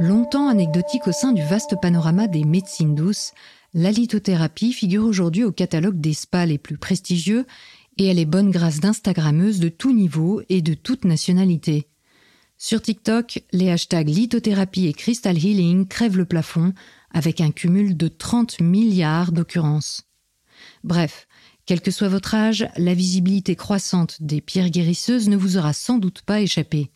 Longtemps anecdotique au sein du vaste panorama des médecines douces, la lithothérapie figure aujourd'hui au catalogue des spas les plus prestigieux et elle est bonne grâce d'Instagrammeuses de tout niveau et de toute nationalité. Sur TikTok, les hashtags lithothérapie et crystal healing crèvent le plafond avec un cumul de 30 milliards d'occurrences. Bref, quel que soit votre âge, la visibilité croissante des pierres guérisseuses ne vous aura sans doute pas échappé.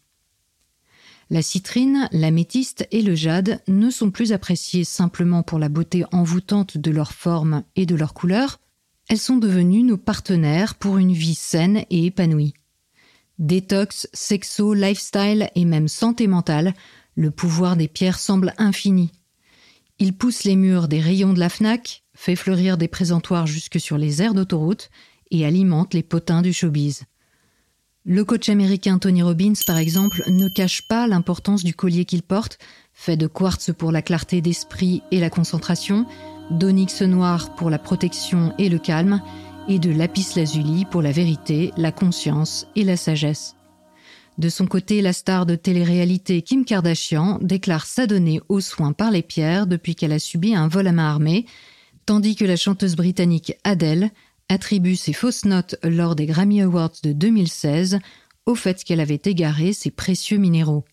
La citrine, l'améthyste et le jade ne sont plus appréciées simplement pour la beauté envoûtante de leur forme et de leur couleur, elles sont devenues nos partenaires pour une vie saine et épanouie. Détox, sexo, lifestyle et même santé mentale, le pouvoir des pierres semble infini. Il pousse les murs des rayons de la FNAC, fait fleurir des présentoirs jusque sur les aires d'autoroute et alimente les potins du showbiz. Le coach américain Tony Robbins, par exemple, ne cache pas l'importance du collier qu'il porte, fait de quartz pour la clarté d'esprit et la concentration, d'onyx noir pour la protection et le calme, et de lapis lazuli pour la vérité, la conscience et la sagesse. De son côté, la star de télé-réalité Kim Kardashian déclare s'adonner aux soins par les pierres depuis qu'elle a subi un vol à main armée, tandis que la chanteuse britannique Adele attribue ses fausses notes lors des Grammy Awards de 2016 au fait qu'elle avait égaré ses précieux minéraux.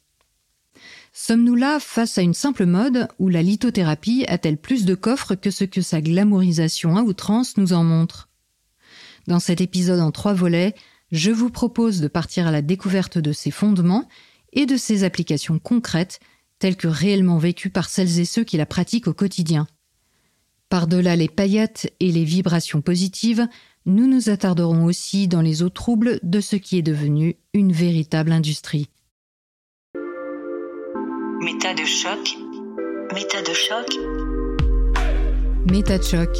Sommes-nous là face à une simple mode où la lithothérapie a-t-elle plus de coffres que ce que sa glamourisation à outrance nous en montre? Dans cet épisode en trois volets, je vous propose de partir à la découverte de ses fondements et de ses applications concrètes, telles que réellement vécues par celles et ceux qui la pratiquent au quotidien. Par-delà les paillettes et les vibrations positives, nous nous attarderons aussi dans les eaux troubles de ce qui est devenu une véritable industrie. Méta de choc. Méta de choc. Méta de choc.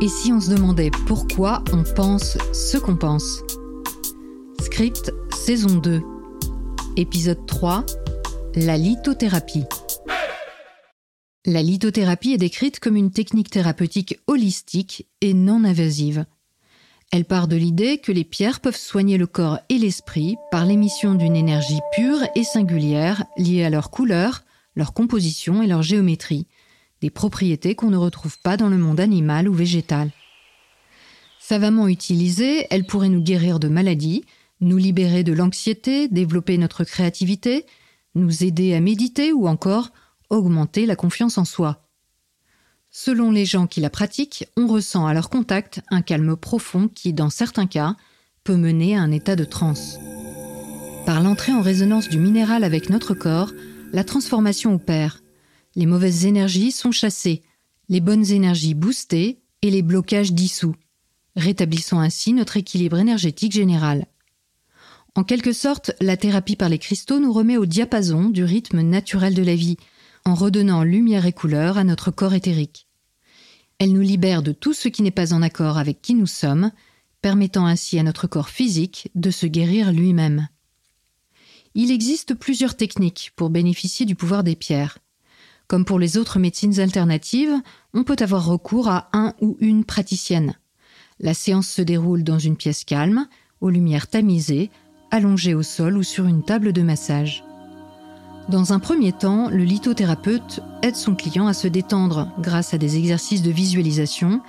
Et si on se demandait pourquoi on pense ce qu'on pense? Script saison 2. Épisode 3. La lithothérapie. La lithothérapie est décrite comme une technique thérapeutique holistique et non invasive. Elle part de l'idée que les pierres peuvent soigner le corps et l'esprit par l'émission d'une énergie pure et singulière liée à leur couleur, leur composition et leur géométrie, des propriétés qu'on ne retrouve pas dans le monde animal ou végétal. Savamment utilisée, elle pourrait nous guérir de maladies, nous libérer de l'anxiété, développer notre créativité, nous aider à méditer ou encore augmenter la confiance en soi. Selon les gens qui la pratiquent, on ressent à leur contact un calme profond qui, dans certains cas, peut mener à un état de transe. Par l'entrée en résonance du minéral avec notre corps, la transformation opère. Les mauvaises énergies sont chassées, les bonnes énergies boostées et les blocages dissous, rétablissant ainsi notre équilibre énergétique général. En quelque sorte, la thérapie par les cristaux nous remet au diapason du rythme naturel de la vie, en redonnant lumière et couleur à notre corps éthérique. Elle nous libère de tout ce qui n'est pas en accord avec qui nous sommes, permettant ainsi à notre corps physique de se guérir lui-même. Il existe plusieurs techniques pour bénéficier du pouvoir des pierres. Comme pour les autres médecines alternatives, on peut avoir recours à un ou une praticienne. La séance se déroule dans une pièce calme, aux lumières tamisées, allongée au sol ou sur une table de massage. Dans un premier temps, le lithothérapeute aide son client à se détendre grâce à des exercices de visualisation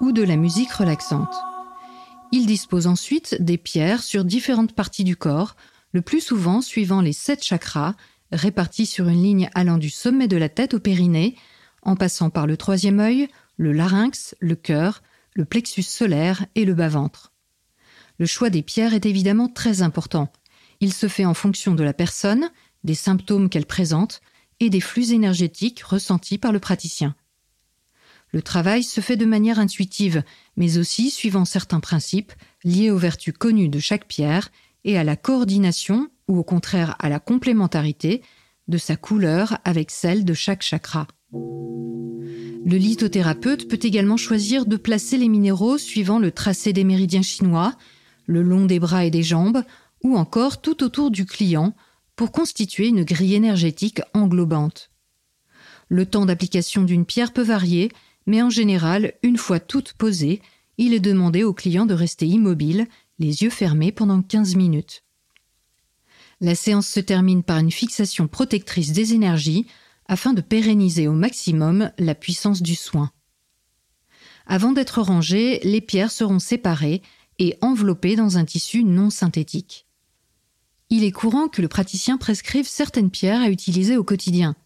ou de la musique relaxante. Il dispose ensuite des pierres sur différentes parties du corps, le plus souvent suivant les sept chakras, répartis sur une ligne allant du sommet de la tête au périnée, en passant par le troisième œil, le larynx, le cœur, le plexus solaire et le bas-ventre. Le choix des pierres est évidemment très important. Il se fait en fonction de la personne, des symptômes qu'elle présente et des flux énergétiques ressentis par le praticien. Le travail se fait de manière intuitive, mais aussi suivant certains principes liés aux vertus connues de chaque pierre et à la coordination ou au contraire à la complémentarité de sa couleur avec celle de chaque chakra. Le lithothérapeute peut également choisir de placer les minéraux suivant le tracé des méridiens chinois, le long des bras et des jambes, ou encore tout autour du client pour constituer une grille énergétique englobante. Le temps d'application d'une pierre peut varier, mais en général, une fois toute posée, il est demandé au client de rester immobile, les yeux fermés pendant 15 minutes. La séance se termine par une fixation protectrice des énergies afin de pérenniser au maximum la puissance du soin. Avant d'être rangées, les pierres seront séparées et enveloppées dans un tissu non synthétique. Il est courant que le praticien prescrive certaines pierres à utiliser au quotidien,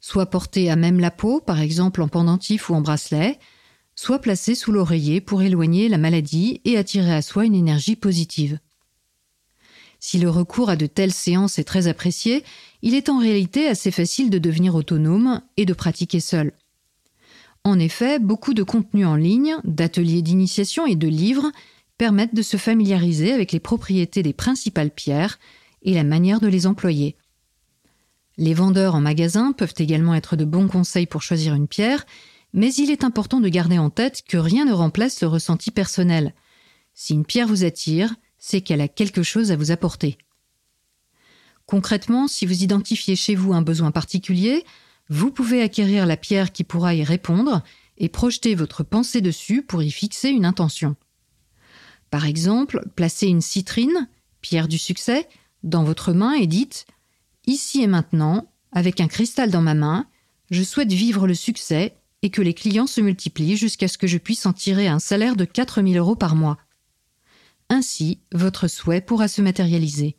soit portées à même la peau, par exemple en pendentif ou en bracelet, soit placées sous l'oreiller pour éloigner la maladie et attirer à soi une énergie positive. Si le recours à de telles séances est très apprécié, il est en réalité assez facile de devenir autonome et de pratiquer seul. En effet, beaucoup de contenus en ligne, d'ateliers d'initiation et de livres permettent de se familiariser avec les propriétés des principales pierres et la manière de les employer. Les vendeurs en magasin peuvent également être de bons conseils pour choisir une pierre, mais il est important de garder en tête que rien ne remplace le ressenti personnel. Si une pierre vous attire, c'est qu'elle a quelque chose à vous apporter. Concrètement, si vous identifiez chez vous un besoin particulier, vous pouvez acquérir la pierre qui pourra y répondre et projeter votre pensée dessus pour y fixer une intention. Par exemple, placez une citrine, pierre du succès, dans votre main et dites Ici et maintenant, avec un cristal dans ma main, je souhaite vivre le succès et que les clients se multiplient jusqu'à ce que je puisse en tirer un salaire de 4000 euros par mois. Ainsi, votre souhait pourra se matérialiser.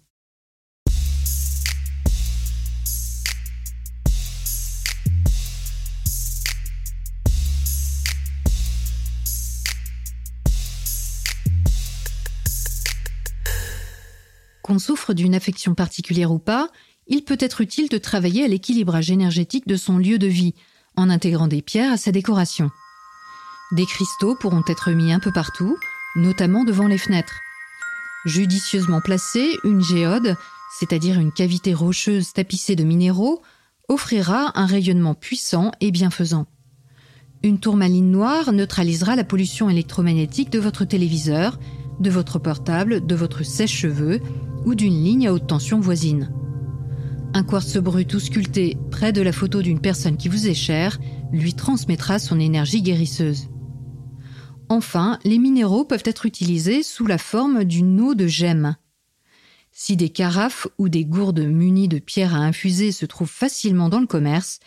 Souffre d'une affection particulière ou pas, il peut être utile de travailler à l'équilibrage énergétique de son lieu de vie, en intégrant des pierres à sa décoration. Des cristaux pourront être mis un peu partout, notamment devant les fenêtres. Judicieusement placée, une géode, c'est-à-dire une cavité rocheuse tapissée de minéraux, offrira un rayonnement puissant et bienfaisant. Une tourmaline noire neutralisera la pollution électromagnétique de votre téléviseur, de votre portable, de votre sèche-cheveux ou d'une ligne à haute tension voisine. Un quartz brut ou sculpté près de la photo d'une personne qui vous est chère lui transmettra son énergie guérisseuse. Enfin, les minéraux peuvent être utilisés sous la forme d'une eau de gemme. Si des carafes ou des gourdes munies de pierres à infuser se trouvent facilement dans le commerce,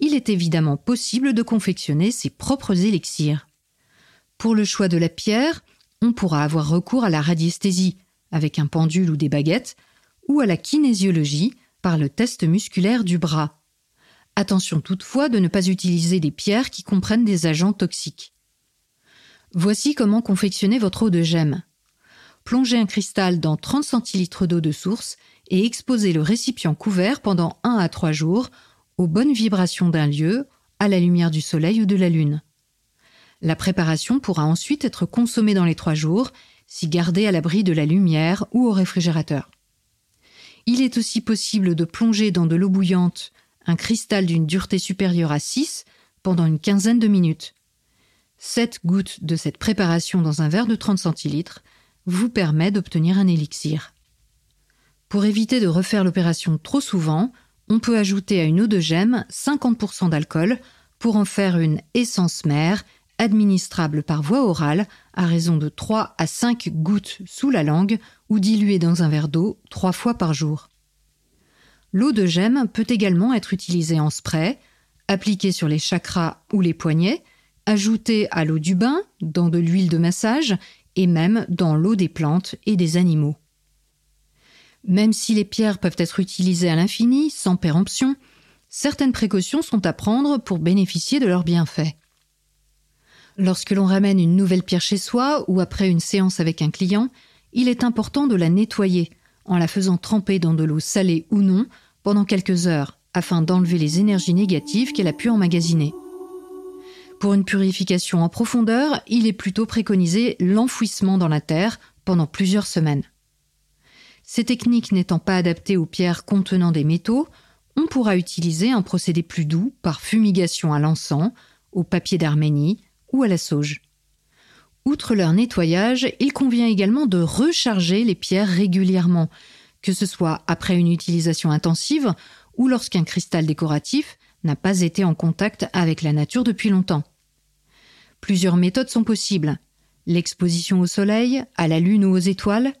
il est évidemment possible de confectionner ses propres élixirs. Pour le choix de la pierre, on pourra avoir recours à la radiesthésie, avec un pendule ou des baguettes, ou à la kinésiologie, par le test musculaire du bras. Attention toutefois de ne pas utiliser des pierres qui comprennent des agents toxiques. Voici comment confectionner votre eau de gemme. Plongez un cristal dans 30 centilitres d'eau de source et exposez le récipient couvert pendant 1 à 3 jours aux bonnes vibrations d'un lieu, à la lumière du soleil ou de la lune. La préparation pourra ensuite être consommée dans les 3 jours si gardée à l'abri de la lumière ou au réfrigérateur. Il est aussi possible de plonger dans de l'eau bouillante un cristal d'une dureté supérieure à 6 pendant une quinzaine de minutes. 7 gouttes de cette préparation dans un verre de 30 centilitres vous permet d'obtenir un élixir. Pour éviter de refaire l'opération trop souvent, on peut ajouter à une eau de gemme 50% d'alcool pour en faire une essence mère administrable par voie orale à raison de 3 à 5 gouttes sous la langue ou diluée dans un verre d'eau trois fois par jour. L'eau de gemme peut également être utilisée en spray, appliquée sur les chakras ou les poignets, ajoutée à l'eau du bain, dans de l'huile de massage et même dans l'eau des plantes et des animaux. Même si les pierres peuvent être utilisées à l'infini, sans péremption, certaines précautions sont à prendre pour bénéficier de leurs bienfaits. Lorsque l'on ramène une nouvelle pierre chez soi ou après une séance avec un client, il est important de la nettoyer en la faisant tremper dans de l'eau salée ou non pendant quelques heures afin d'enlever les énergies négatives qu'elle a pu emmagasiner. Pour une purification en profondeur, il est plutôt préconisé l'enfouissement dans la terre pendant plusieurs semaines. Ces techniques n'étant pas adaptées aux pierres contenant des métaux, on pourra utiliser un procédé plus doux par fumigation à l'encens, au papier d'Arménie, ou à la sauge. Outre leur nettoyage, il convient également de recharger les pierres régulièrement, que ce soit après une utilisation intensive ou lorsqu'un cristal décoratif n'a pas été en contact avec la nature depuis longtemps. Plusieurs méthodes sont possibles. L'exposition au soleil, à la lune ou aux étoiles,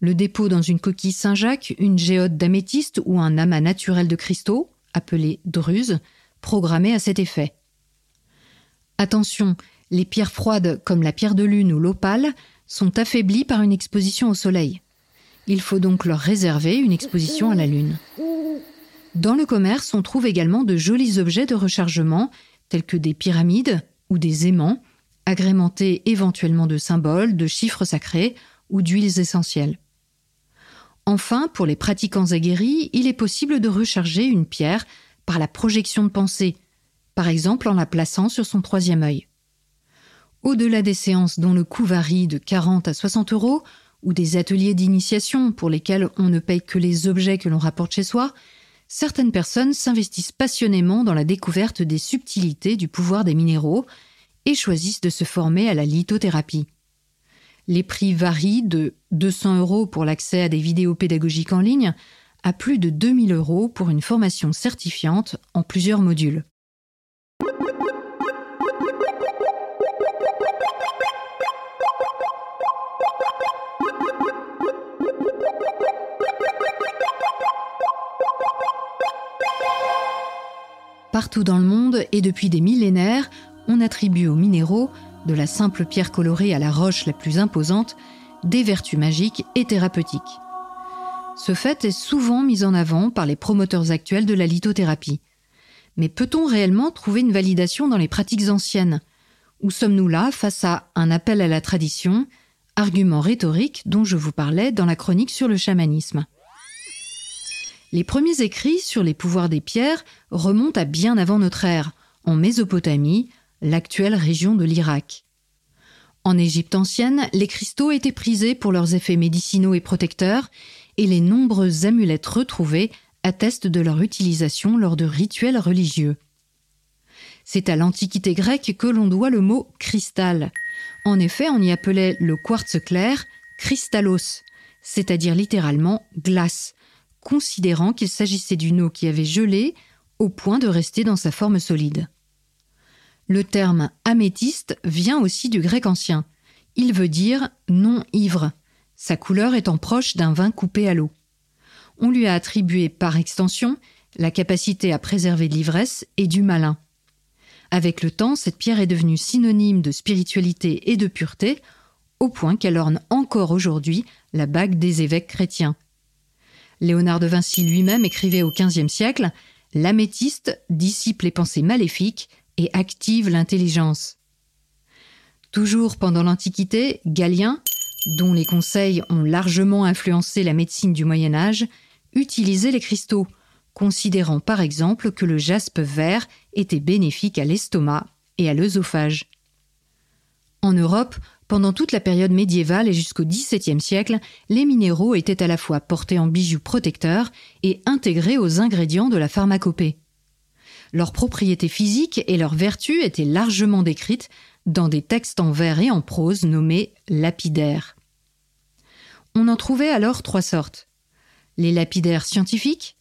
le dépôt dans une coquille Saint-Jacques, une géode d'améthyste ou un amas naturel de cristaux, appelées druzes, programmées à cet effet. Attention, les pierres froides comme la pierre de lune ou l'opale sont affaiblies par une exposition au soleil. Il faut donc leur réserver une exposition à la lune. Dans le commerce, on trouve également de jolis objets de rechargement tels que des pyramides ou des aimants, agrémentés éventuellement de symboles, de chiffres sacrés ou d'huiles essentielles. Enfin, pour les pratiquants aguerris, il est possible de recharger une pierre par la projection de pensée, par exemple en la plaçant sur son troisième œil. Au-delà des séances dont le coût varie de 40 à 60 euros, ou des ateliers d'initiation pour lesquels on ne paye que les objets que l'on rapporte chez soi, certaines personnes s'investissent passionnément dans la découverte des subtilités du pouvoir des minéraux et choisissent de se former à la lithothérapie. Les prix varient de 200 euros pour l'accès à des vidéos pédagogiques en ligne à plus de 2000 euros pour une formation certifiante en plusieurs modules. Partout dans le monde et depuis des millénaires, on attribue aux minéraux, de la simple pierre colorée à la roche la plus imposante, des vertus magiques et thérapeutiques. Ce fait est souvent mis en avant par les promoteurs actuels de la lithothérapie. Mais peut-on réellement trouver une validation dans les pratiques anciennes? Ou sommes-nous là face à un appel à la tradition, argument rhétorique dont je vous parlais dans la chronique sur le chamanisme? Les premiers écrits sur les pouvoirs des pierres remontent à bien avant notre ère, en Mésopotamie, l'actuelle région de l'Irak. En Égypte ancienne, les cristaux étaient prisés pour leurs effets médicinaux et protecteurs, et les nombreuses amulettes retrouvées attestent de leur utilisation lors de rituels religieux. C'est à l'Antiquité grecque que l'on doit le mot cristal. En effet, on y appelait le quartz clair cristallos, c'est-à-dire littéralement glace, considérant qu'il s'agissait d'une eau qui avait gelé au point de rester dans sa forme solide. Le terme améthyste vient aussi du grec ancien. Il veut dire non ivre, sa couleur étant proche d'un vin coupé à l'eau. On lui a attribué par extension la capacité à préserver l'ivresse et du malin. Avec le temps, cette pierre est devenue synonyme de spiritualité et de pureté, au point qu'elle orne encore aujourd'hui la bague des évêques chrétiens. Léonard de Vinci lui-même écrivait au XVe siècle L'améthyste dissipe les pensées maléfiques et active l'intelligence. Toujours pendant l'Antiquité, Galien, dont les conseils ont largement influencé la médecine du Moyen Âge, utilisait les cristaux, considérant par exemple que le jaspe vert était bénéfique à l'estomac et à l'œsophage. En Europe, pendant toute la période médiévale et jusqu'au XVIIe siècle, les minéraux étaient à la fois portés en bijoux protecteurs et intégrés aux ingrédients de la pharmacopée. Leurs propriétés physiques et leurs vertus étaient largement décrites dans des textes en vers et en prose nommés lapidaires. On en trouvait alors trois sortes. Les lapidaires scientifiques,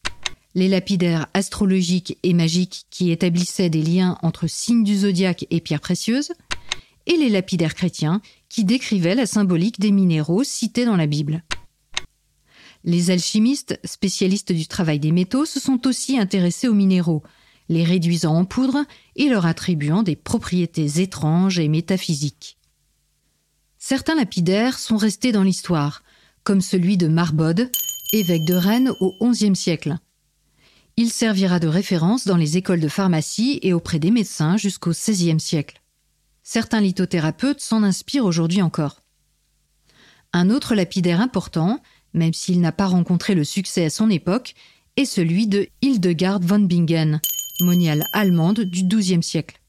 les lapidaires astrologiques et magiques qui établissaient des liens entre signes du zodiaque et pierres précieuses, et les lapidaires chrétiens qui décrivaient la symbolique des minéraux cités dans la Bible. Les alchimistes, spécialistes du travail des métaux, se sont aussi intéressés aux minéraux, les réduisant en poudre et leur attribuant des propriétés étranges et métaphysiques. Certains lapidaires sont restés dans l'histoire, comme celui de Marbode, évêque de Rennes au XIe siècle. Il servira de référence dans les écoles de pharmacie et auprès des médecins jusqu'au XVIe siècle. Certains lithothérapeutes s'en inspirent aujourd'hui encore. Un autre lapidaire important, même s'il n'a pas rencontré le succès à son époque, est celui de Hildegard von Bingen, moniale allemande du XIIe siècle.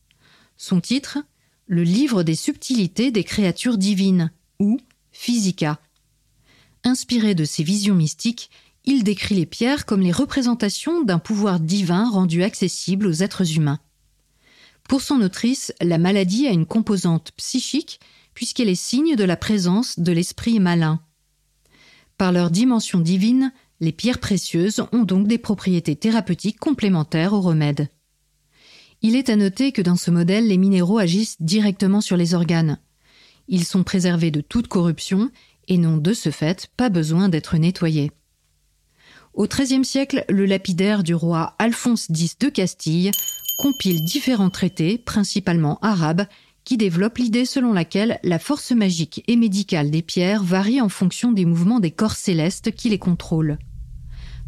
Son titre Le livre des subtilités des créatures divines, ou Physica. Inspiré de ses visions mystiques, il décrit les pierres comme les représentations d'un pouvoir divin rendu accessible aux êtres humains. Pour son autrice, la maladie a une composante psychique puisqu'elle est signe de la présence de l'esprit malin. Par leur dimension divine, les pierres précieuses ont donc des propriétés thérapeutiques complémentaires aux remèdes. Il est à noter que dans ce modèle, les minéraux agissent directement sur les organes. Ils sont préservés de toute corruption et n'ont de ce fait pas besoin d'être nettoyés. Au XIIIe siècle, le lapidaire du roi Alphonse X de Castille compile différents traités, principalement arabes, qui développent l'idée selon laquelle la force magique et médicale des pierres varie en fonction des mouvements des corps célestes qui les contrôlent.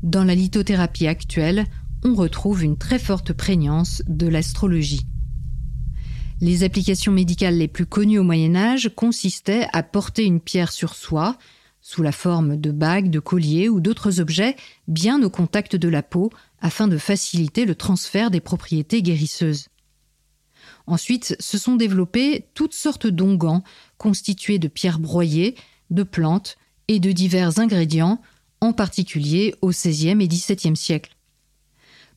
Dans la lithothérapie actuelle, on retrouve une très forte prégnance de l'astrologie. Les applications médicales les plus connues au Moyen Âge consistaient à porter une pierre sur soi, sous la forme de bagues, de colliers ou d'autres objets bien au contact de la peau afin de faciliter le transfert des propriétés guérisseuses. Ensuite, se sont développés toutes sortes d'onguents constitués de pierres broyées, de plantes et de divers ingrédients, en particulier au XVIe et XVIIe siècle.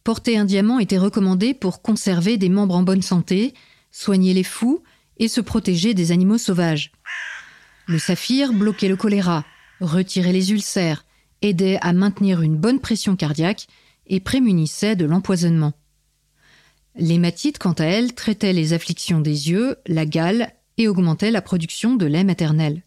Porter un diamant était recommandé pour conserver des membres en bonne santé, soigner les fous et se protéger des animaux sauvages. Le saphir bloquait le choléra, retirait les ulcères, aidait à maintenir une bonne pression cardiaque et prémunissait de l'empoisonnement. L'hématite, quant à elle, traitait les afflictions des yeux, la gale et augmentait la production de lait maternel.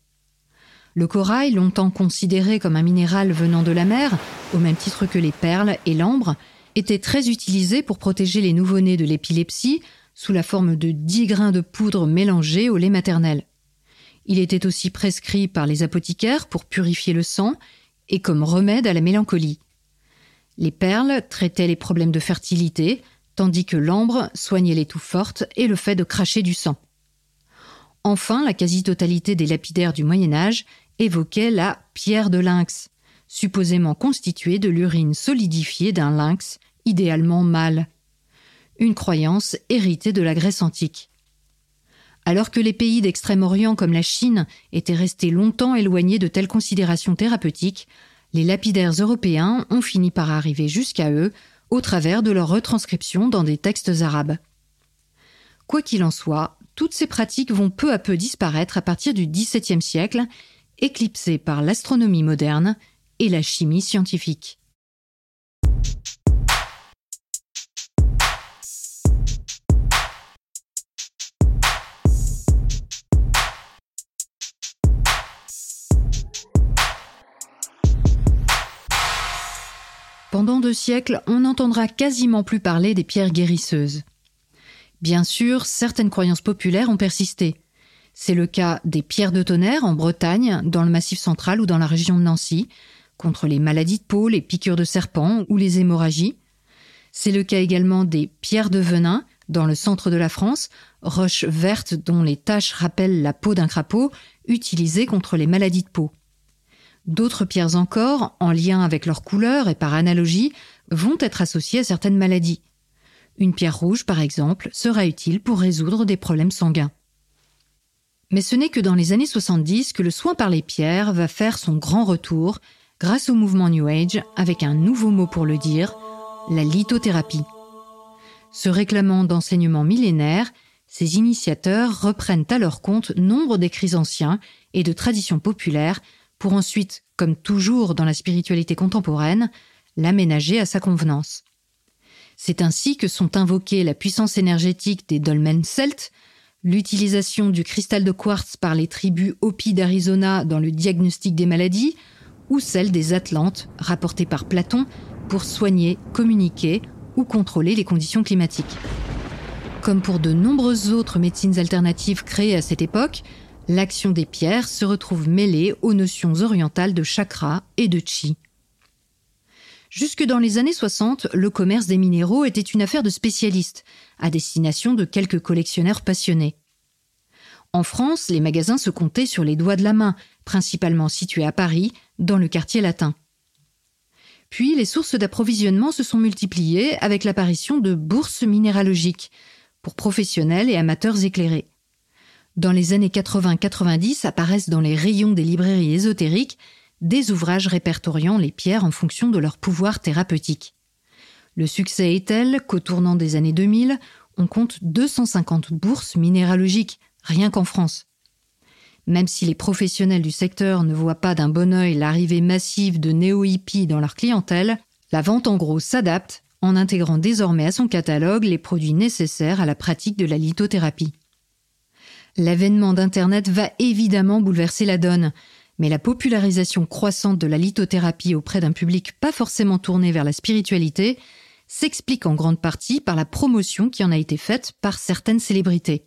Le corail, longtemps considéré comme un minéral venant de la mer, au même titre que les perles et l'ambre, était très utilisé pour protéger les nouveau-nés de l'épilepsie sous la forme de 10 grains de poudre mélangés au lait maternel. Il était aussi prescrit par les apothicaires pour purifier le sang et comme remède à la mélancolie. Les perles traitaient les problèmes de fertilité, tandis que l'ambre soignait les toux fortes et le fait de cracher du sang. Enfin, la quasi-totalité des lapidaires du Moyen Âge évoquait la pierre de lynx, supposément constituée de l'urine solidifiée d'un lynx, idéalement mâle. Une croyance héritée de la Grèce antique. Alors que les pays d'Extrême-Orient comme la Chine étaient restés longtemps éloignés de telles considérations thérapeutiques, les lapidaires européens ont fini par arriver jusqu'à eux au travers de leur retranscription dans des textes arabes. Quoi qu'il en soit, toutes ces pratiques vont peu à peu disparaître à partir du XVIIe siècle, éclipsées par l'astronomie moderne et la chimie scientifique. Pendant deux siècles, on n'entendra quasiment plus parler des pierres guérisseuses. Bien sûr, certaines croyances populaires ont persisté. C'est le cas des pierres de tonnerre en Bretagne, dans le Massif central ou dans la région de Nancy, contre les maladies de peau, les piqûres de serpents ou les hémorragies. C'est le cas également des pierres de venin, dans le centre de la France, roches vertes dont les taches rappellent la peau d'un crapaud, utilisées contre les maladies de peau. D'autres pierres encore, en lien avec leur couleur et par analogie, vont être associées à certaines maladies. Une pierre rouge, par exemple, sera utile pour résoudre des problèmes sanguins. Mais ce n'est que dans les années 70 que le soin par les pierres va faire son grand retour grâce au mouvement New Age avec un nouveau mot pour le dire, la lithothérapie. Se réclamant d'enseignements millénaires, ces initiateurs reprennent à leur compte nombre d'écrits anciens et de traditions populaires pour ensuite, comme toujours dans la spiritualité contemporaine, l'aménager à sa convenance. C'est ainsi que sont invoquées la puissance énergétique des dolmens celtes, l'utilisation du cristal de quartz par les tribus Hopi d'Arizona dans le diagnostic des maladies, ou celle des Atlantes, rapportée par Platon, pour soigner, communiquer ou contrôler les conditions climatiques. Comme pour de nombreuses autres médecines alternatives créées à cette époque, l'action des pierres se retrouve mêlée aux notions orientales de chakra et de chi. Jusque dans les années 60, le commerce des minéraux était une affaire de spécialistes, à destination de quelques collectionneurs passionnés. En France, les magasins se comptaient sur les doigts de la main, principalement situés à Paris, dans le quartier latin. Puis les sources d'approvisionnement se sont multipliées avec l'apparition de bourses minéralogiques, pour professionnels et amateurs éclairés. Dans les années 80-90 apparaissent dans les rayons des librairies ésotériques des ouvrages répertoriant les pierres en fonction de leur pouvoir thérapeutique. Le succès est tel qu'au tournant des années 2000, on compte 250 bourses minéralogiques, rien qu'en France. Même si les professionnels du secteur ne voient pas d'un bon œil l'arrivée massive de néo-hippies dans leur clientèle, la vente en gros s'adapte en intégrant désormais à son catalogue les produits nécessaires à la pratique de la lithothérapie. L'avènement d'Internet va évidemment bouleverser la donne, mais la popularisation croissante de la lithothérapie auprès d'un public pas forcément tourné vers la spiritualité s'explique en grande partie par la promotion qui en a été faite par certaines célébrités.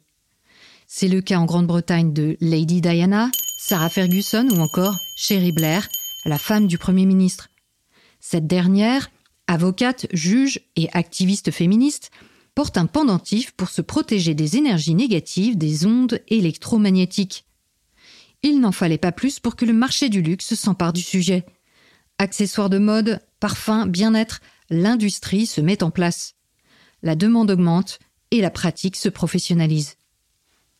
C'est le cas en Grande-Bretagne de Lady Diana, Sarah Ferguson ou encore Sherry Blair, la femme du Premier ministre. Cette dernière, avocate, juge et activiste féministe, porte un pendentif pour se protéger des énergies négatives des ondes électromagnétiques. Il n'en fallait pas plus pour que le marché du luxe s'empare du sujet. Accessoires de mode, parfums, bien-être, l'industrie se met en place. La demande augmente et la pratique se professionnalise.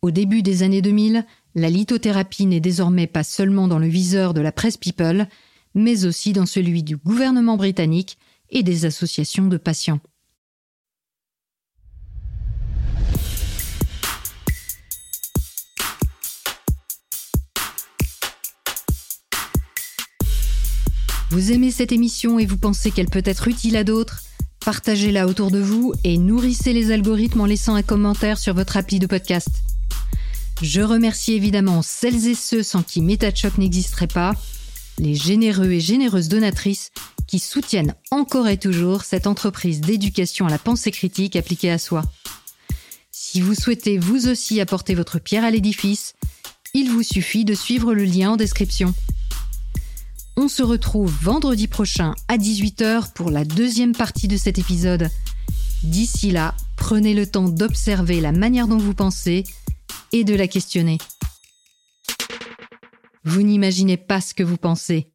Au début des années 2000, la lithothérapie n'est désormais pas seulement dans le viseur de la presse people, mais aussi dans celui du gouvernement britannique et des associations de patients. Vous aimez cette émission et vous pensez qu'elle peut être utile à d'autres? Partagez-la autour de vous et nourrissez les algorithmes en laissant un commentaire sur votre appli de podcast. Je remercie évidemment celles et ceux sans qui MetaChoc n'existerait pas, les généreux et généreuses donatrices qui soutiennent encore et toujours cette entreprise d'éducation à la pensée critique appliquée à soi. Si vous souhaitez vous aussi apporter votre pierre à l'édifice, il vous suffit de suivre le lien en description. On se retrouve vendredi prochain à 18h pour la deuxième partie de cet épisode. D'ici là, prenez le temps d'observer la manière dont vous pensez et de la questionner. Vous n'imaginez pas ce que vous pensez.